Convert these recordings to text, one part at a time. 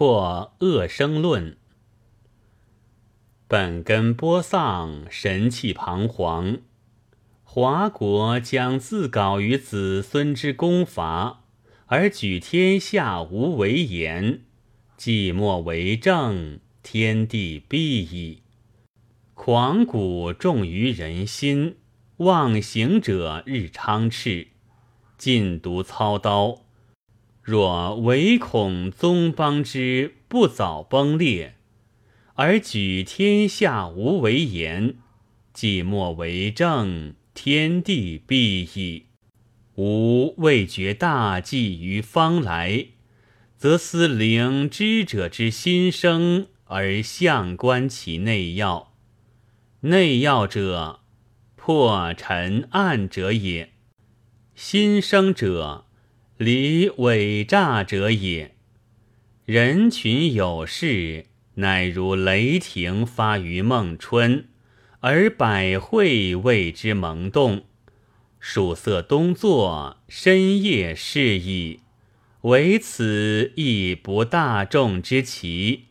破恶生论。本根播丧，神气彷徨。华国将自搞于子孙之功伐，而举天下无为言，寂寞为政，天地必矣。狂骨重于人心，妄行者日昌炽，尽独操刀。若唯恐宗邦之不早崩裂，而举天下无为言，既莫为政，天地必矣。吾未觉大计于方来，则思灵知者之心生，而相观其内要。内要者，破尘暗者也；心生者。离伪诈者也。人群有事，乃如雷霆发于孟春，而百会为之萌动。曙色东作，深夜是矣。唯此亦不大众之奇，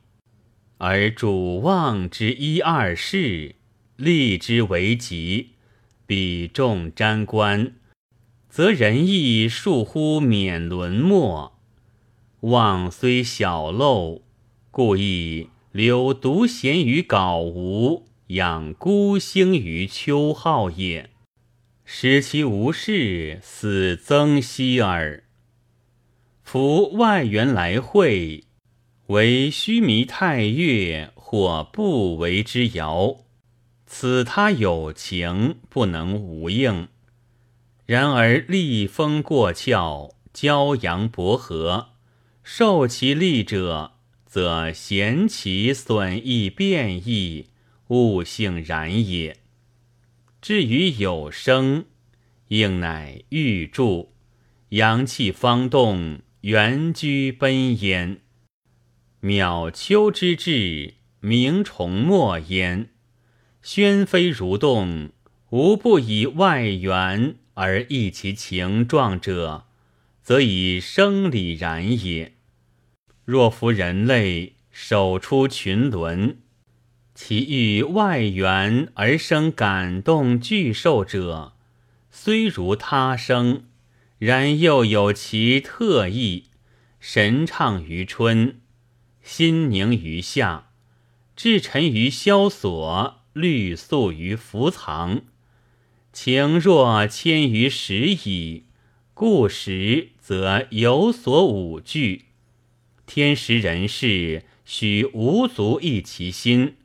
而主望之一二事，立之为吉，比众瞻观。则仁义数乎免沦没，望虽小陋，故亦留独贤于杲吴，养孤星于丘浩也。使其无事，死曾息耳。夫外援来会，为须弥太岳或不为之遥，此他有情，不能无应。然而立风过峭，骄阳薄荷，受其利者，则贤其损益变异，物性然也。至于有生，应乃欲助，阳气方动，原居奔焉。渺丘之至，鸣虫莫焉。宣飞如动，无不以外援。而异其情状者，则以生理然也。若夫人类守出群伦，其欲外援而生感动巨兽者，虽如他生，然又有其特异。神畅于春，心宁于夏，志沉于萧索，虑素于伏藏。情若迁于时矣，故时则有所五惧。天时人事，须无足益其心。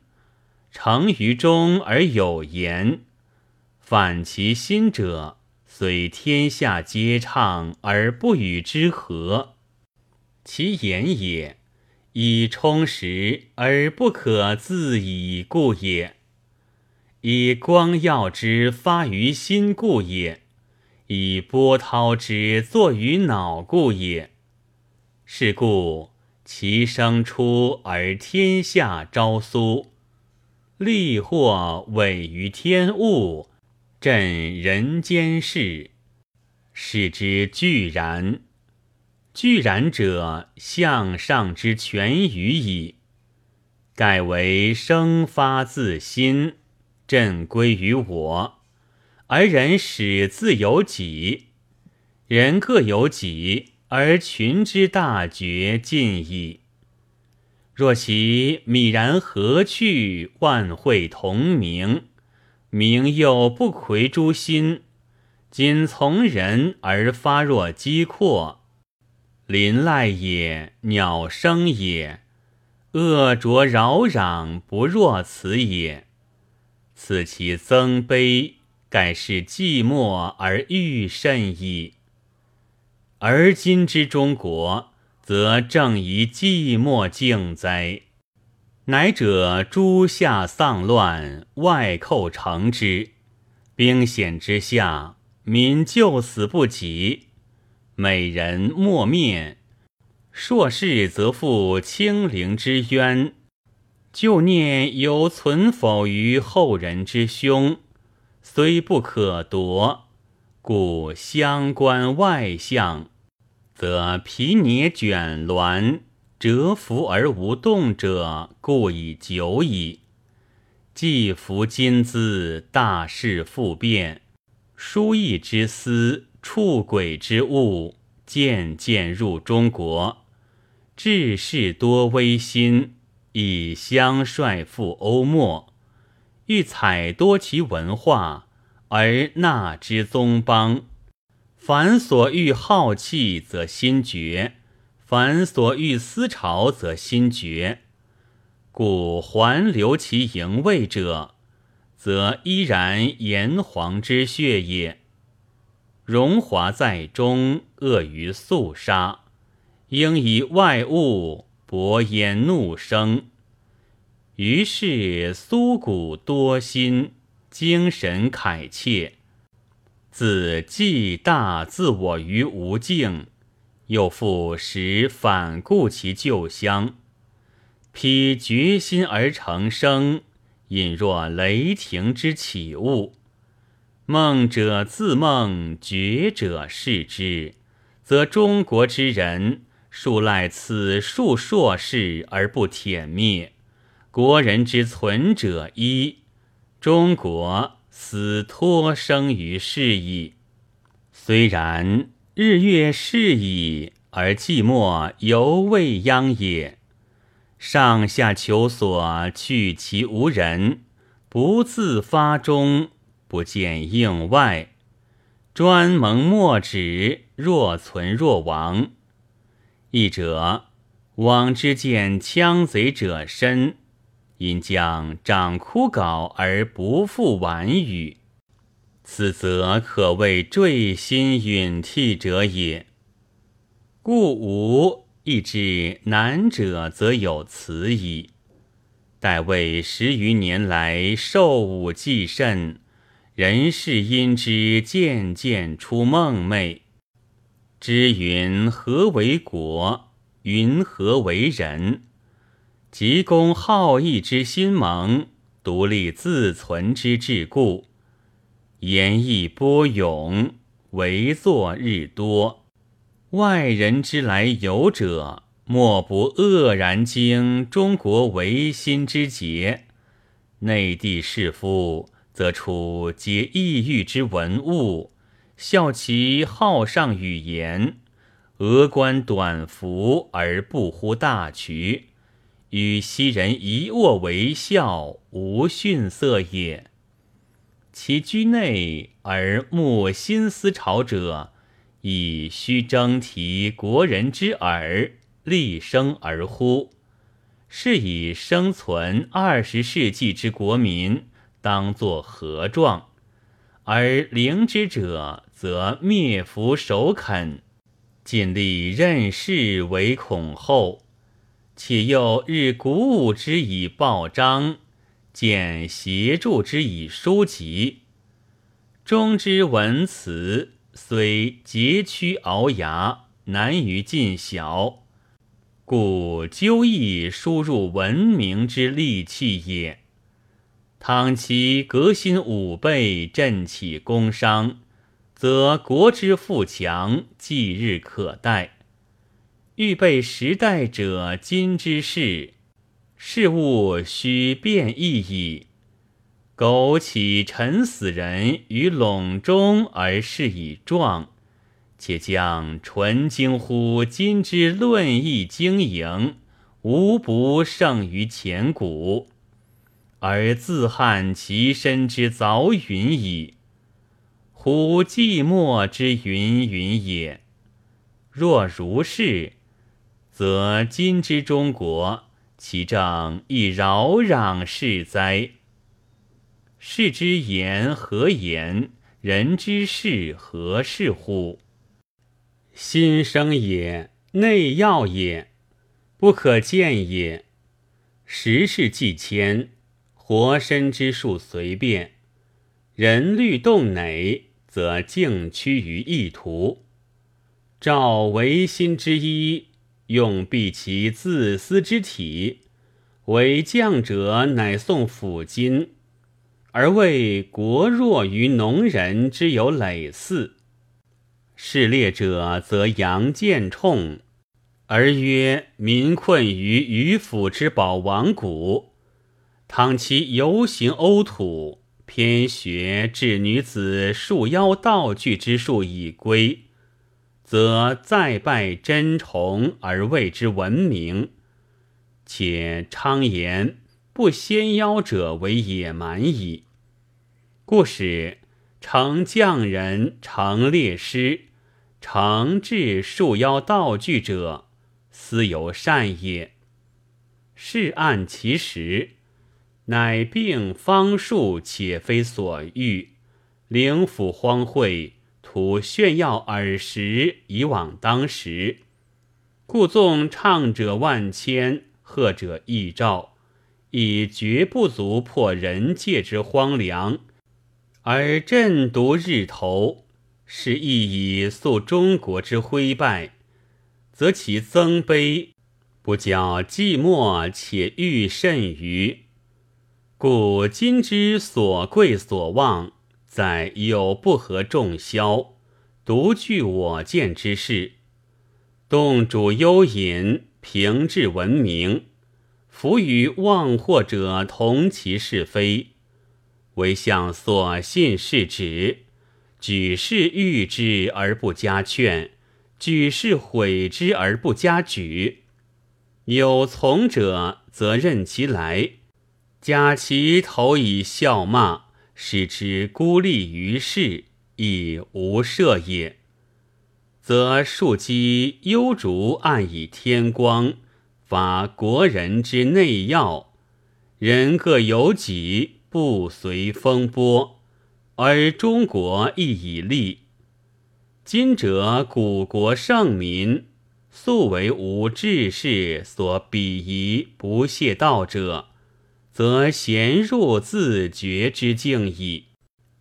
成于中而有言，反其心者，虽天下皆畅而不与之和。其言也，以充实而不可自已故也。以光耀之发于心故也，以波涛之作于脑故也。是故其生出而天下昭苏，利或委于天物，振人间事，使之俱然。俱然者，向上之全于矣。盖为生发自心。朕归于我，而人始自有己；人各有己，而群之大绝尽矣。若其泯然何去？万会同名，名又不魁诸心，仅从人而发若机阔，林籁也，鸟声也，恶浊扰攘，不若此也。此其增悲，盖是寂寞而欲甚矣。而今之中国，则正宜寂寞静哉。乃者诸夏丧乱，外寇成之，兵险之下，民救死不及，美人莫灭，硕士则负清灵之冤。旧念犹存否于后人之胸，虽不可夺，故相关外相，则皮涅卷挛，蛰伏而无动者，故已久矣。既服今兹，大事复变，书意之思，触轨之物，渐渐入中国。志士多微心，以相率赴欧莫，欲采多其文化，而纳之宗邦。凡所欲好气，则心绝。凡所欲思潮，则心绝。故还留其营卫者，则依然炎黄之血也。荣华在中，恶于肃杀，应以外物伯焉怒生。于是苏谷多心，精神慨切，自既大自我于无境。又复使反顾其旧乡，披决心而成声，隐若雷霆之起物。梦者自梦，觉者视之，则中国之人数赖此数硕士而不殄灭，国人之存者一，中国死托生于世矣。虽然。日月逝矣，而寂寞犹未央也。上下求索，去其无人，不自发中，不见应外。专蒙墨纸，若存若亡。一者，往之见羌贼者深，因将长枯槁而不复晚语。此则可谓坠心陨涕者也。故吾亦知难者，则有此矣。待为十余年来受武既甚，人事因之渐渐出梦寐。知云何为国？云何为人？急公好义之心萌，独立自存之志故。言意波涌，为作日多。外人之来游者，莫不愕然惊中国维新之节；内地士夫，则处皆异域之文物，笑其好上语言，峨冠短服而不乎大局，与昔人一握为笑，无逊色也。其居内而慕新思潮者，以虚征提国人之耳，立生而呼。是以生存二十世纪之国民，当作何状？而灵之者，则灭服首肯，尽力任事为恐后，且又日鼓舞之以报章。见协助之以书籍，中之文辞虽佶屈聱牙，难于尽晓，故究亦输入文明之利器也。倘其革新武备，振起工商，则国之富强，即日可待。预备时代者，今之事。事物须变异矣。苟起沉死人于笼中而事以壮，且将纯经乎今之论义经营，无不胜于前古，而自憾其身之凿云矣。乎寂寞之云云也。若如是，则今之中国。其政亦扰攘是哉？是之言何言？人之事何事乎？心生也，内要也，不可见也。时事既迁，活身之术随变，人律动馁，则静趋于意图。照唯心之一。用避其自私之体，为将者乃送抚金，而为国弱于农人之有累似；势烈者则扬剑冲，而曰民困于渔府之宝王谷，倘其游行欧土，偏学至女子束腰道具之术已归，则再拜真崇而谓之闻名。且昌言不先腰者为野蛮矣。故使成匠人、成列师、成制束腰道具者，斯有善也。是按其实，乃病方术，且非所欲。灵府荒秽，图炫耀耳时，以往当时。故纵唱者万千，贺者亿兆，以绝不足破人界之荒凉。而朕独日头，是亦以诉中国之灰败，则其增悲不较寂寞，且愈甚于。故今之所贵所望，在有不合众消，独具我见之事，动主幽隐，平治文明，弗与妄惑者同其是非。唯向所信是止，举世誉之而不加劝，举世毁之而不加举。有从者，则任其来；假其投以笑骂，使之孤立于世，亦无赦也。则庶几幽竹暗以天光，发国人之内要，人各有己。不随风波，而中国亦以立。今者古国圣民，素为无志士所鄙夷不屑道者，则贤入自觉之境矣。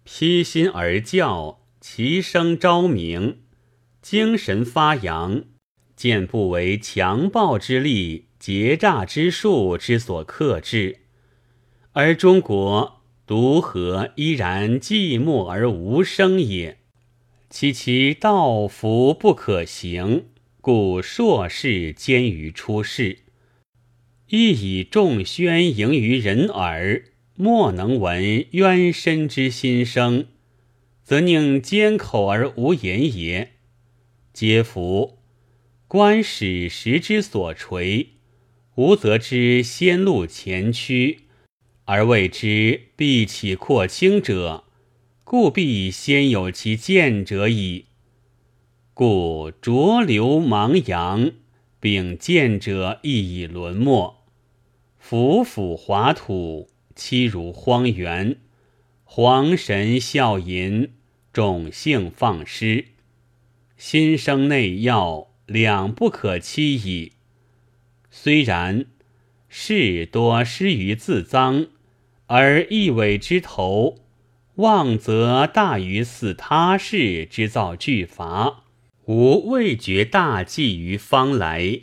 披心而教，其声昭明，精神发扬，见不为强暴之力、劫诈之术之所克制。而中国独何依然寂寞而无声也？其其道福不可行，故硕士兼于出世，亦以众宣盈于人耳，莫能闻冤深之心声，则宁缄口而无言也。皆夫观使时之所垂，吾则知先路前驱。而谓之必起扩清者，故必先有其见者矣。故浊流茫洋，并见者亦已沦没。浮腐华土，欺如荒原。皇神笑吟，种姓放失。心生内要，两不可欺矣。虽然，事多失于自臧。而一尾之头，望则大于似他事之造巨伐，吾未觉大计于方来，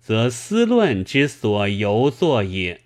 则思论之所由作也。